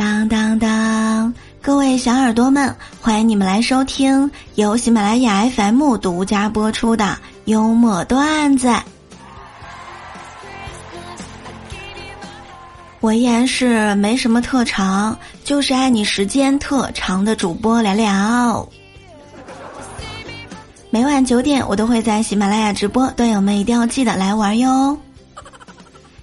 当当当！各位小耳朵们，欢迎你们来收听由喜马拉雅 FM 独家播出的幽默段子。我依然是没什么特长，就是爱你时间特长的主播聊聊。每晚九点，我都会在喜马拉雅直播，段友们一定要记得来玩哟。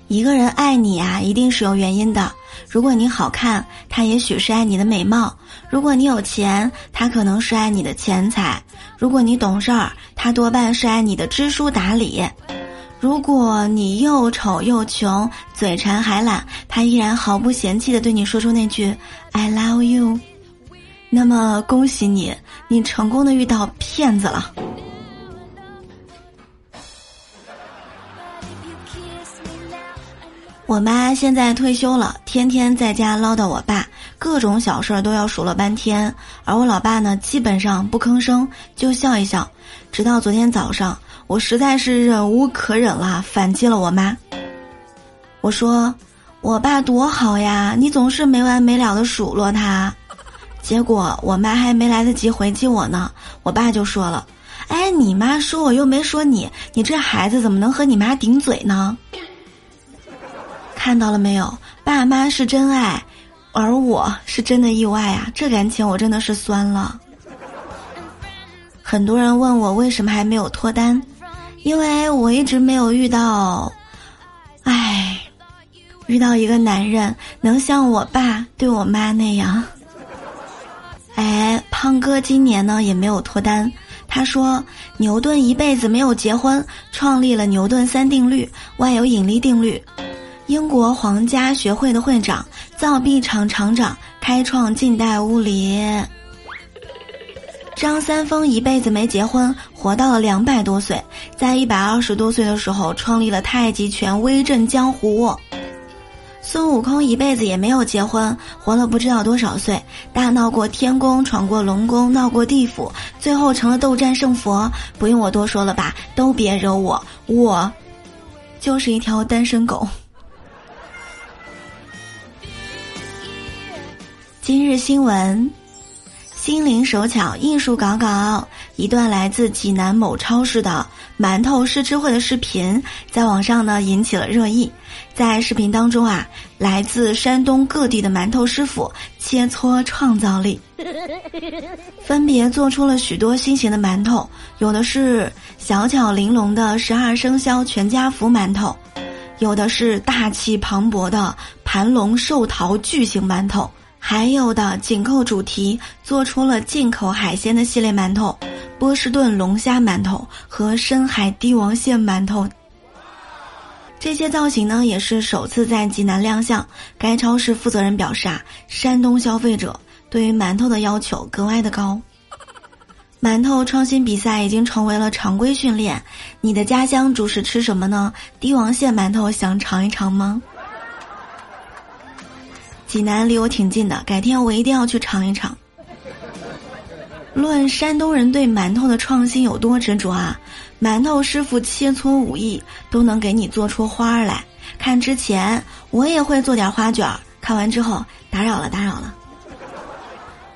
一个人爱你啊，一定是有原因的。如果你好看，他也许是爱你的美貌；如果你有钱，他可能是爱你的钱财；如果你懂事儿，他多半是爱你的知书达理；如果你又丑又穷，嘴馋还懒，他依然毫不嫌弃的对你说出那句 “I love you”。那么恭喜你，你成功的遇到骗子了。我妈现在退休了，天天在家唠叨我爸，各种小事儿都要数落半天。而我老爸呢，基本上不吭声，就笑一笑。直到昨天早上，我实在是忍无可忍了，反击了我妈。我说：“我爸多好呀，你总是没完没了的数落他。”结果我妈还没来得及回击我呢，我爸就说了：“哎，你妈说我又没说你，你这孩子怎么能和你妈顶嘴呢？”看到了没有？爸妈是真爱，而我是真的意外啊！这感情我真的是酸了。很多人问我为什么还没有脱单，因为我一直没有遇到，唉，遇到一个男人能像我爸对我妈那样。哎，胖哥今年呢也没有脱单。他说，牛顿一辈子没有结婚，创立了牛顿三定律，万有引力定律。英国皇家学会的会长，造币厂厂长，开创近代物理。张三丰一辈子没结婚，活到了两百多岁，在一百二十多岁的时候创立了太极拳，威震江湖。孙悟空一辈子也没有结婚，活了不知道多少岁，大闹过天宫，闯过龙宫，闹过地府，最后成了斗战胜佛。不用我多说了吧？都别惹我，我就是一条单身狗。今日新闻，心灵手巧，艺术搞搞。一段来自济南某超市的馒头试吃会的视频，在网上呢引起了热议。在视频当中啊，来自山东各地的馒头师傅切磋创造力，分别做出了许多新型的馒头，有的是小巧玲珑的十二生肖全家福馒头，有的是大气磅礴的盘龙寿桃巨型馒头。还有的紧扣主题，做出了进口海鲜的系列馒头，波士顿龙虾馒头和深海帝王蟹馒头。这些造型呢，也是首次在济南亮相。该超市负责人表示啊，山东消费者对于馒头的要求格外的高。馒头创新比赛已经成为了常规训练。你的家乡主食吃什么呢？帝王蟹馒头想尝一尝吗？济南离我挺近的，改天我一定要去尝一尝。论山东人对馒头的创新有多执着啊！馒头师傅切磋武艺，都能给你做出花儿来。看之前我也会做点花卷儿，看完之后打扰了，打扰了。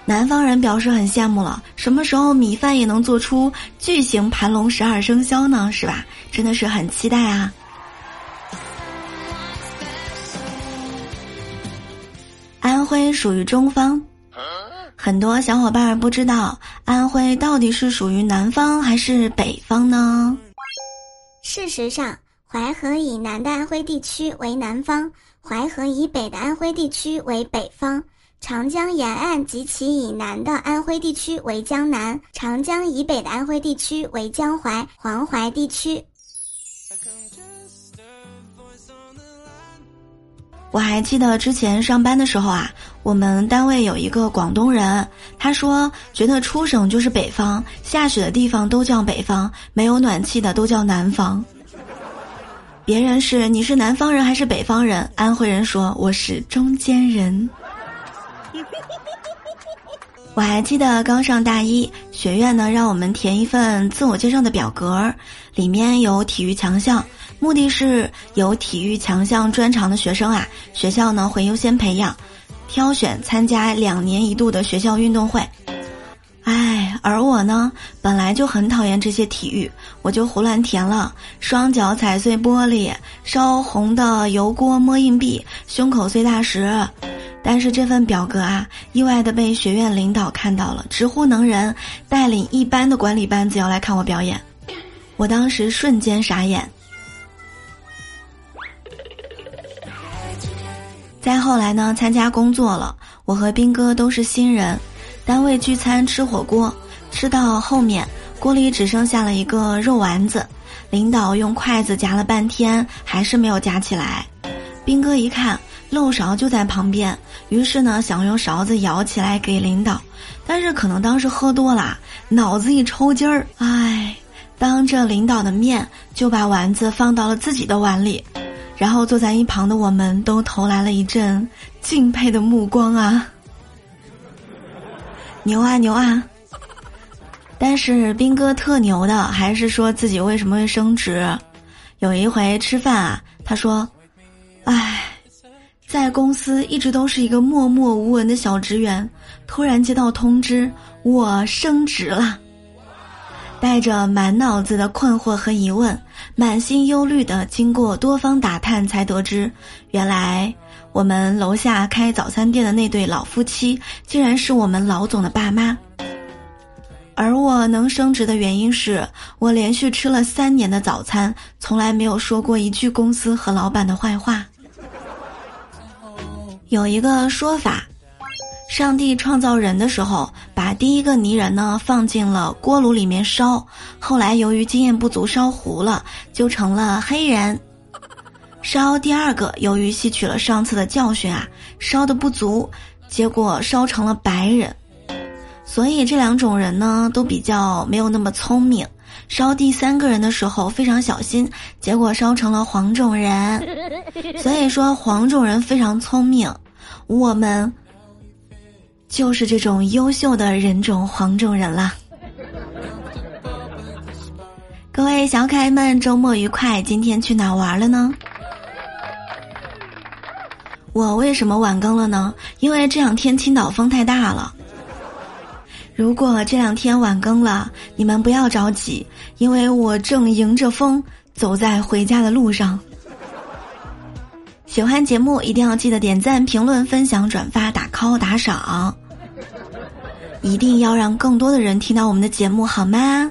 南方人表示很羡慕了，什么时候米饭也能做出巨型盘龙十二生肖呢？是吧？真的是很期待啊！徽属于中方，很多小伙伴不知道安徽到底是属于南方还是北方呢？事实上，淮河以南的安徽地区为南方，淮河以北的安徽地区为北方，长江沿岸及其以南的安徽地区为江南，长江以北的安徽地区为江淮、黄淮地区。我还记得之前上班的时候啊，我们单位有一个广东人，他说觉得出省就是北方，下雪的地方都叫北方，没有暖气的都叫南方。别人是你是南方人还是北方人？安徽人说我是中间人。我还记得刚上大一，学院呢让我们填一份自我介绍的表格，里面有体育强项。目的是有体育强项专长的学生啊，学校呢会优先培养。挑选参加两年一度的学校运动会。哎，而我呢，本来就很讨厌这些体育，我就胡乱填了：双脚踩碎玻璃，烧红的油锅摸硬币，胸口碎大石。但是这份表格啊，意外的被学院领导看到了，直呼能人，带领一班的管理班子要来看我表演。我当时瞬间傻眼。再后来呢，参加工作了，我和兵哥都是新人。单位聚餐吃火锅，吃到后面锅里只剩下了一个肉丸子，领导用筷子夹了半天还是没有夹起来。兵哥一看漏勺就在旁边，于是呢想用勺子舀起来给领导，但是可能当时喝多了，脑子一抽筋儿，哎，当着领导的面就把丸子放到了自己的碗里，然后坐在一旁的我们都投来了一阵敬佩的目光啊。牛啊牛啊！但是兵哥特牛的，还是说自己为什么会升职？有一回吃饭啊，他说：“唉，在公司一直都是一个默默无闻的小职员，突然接到通知，我升职了。”带着满脑子的困惑和疑问，满心忧虑的经过多方打探，才得知，原来。我们楼下开早餐店的那对老夫妻，竟然是我们老总的爸妈。而我能升职的原因是我连续吃了三年的早餐，从来没有说过一句公司和老板的坏话。有一个说法，上帝创造人的时候，把第一个泥人呢放进了锅炉里面烧，后来由于经验不足烧糊了，就成了黑人。烧第二个，由于吸取了上次的教训啊，烧的不足，结果烧成了白人。所以这两种人呢，都比较没有那么聪明。烧第三个人的时候非常小心，结果烧成了黄种人。所以说黄种人非常聪明，我们就是这种优秀的人种黄种人啦。各位小可爱们，周末愉快！今天去哪玩了呢？我为什么晚更了呢？因为这两天青岛风太大了。如果这两天晚更了，你们不要着急，因为我正迎着风走在回家的路上。喜欢节目一定要记得点赞、评论、分享、转发、打 call、打赏，一定要让更多的人听到我们的节目，好吗？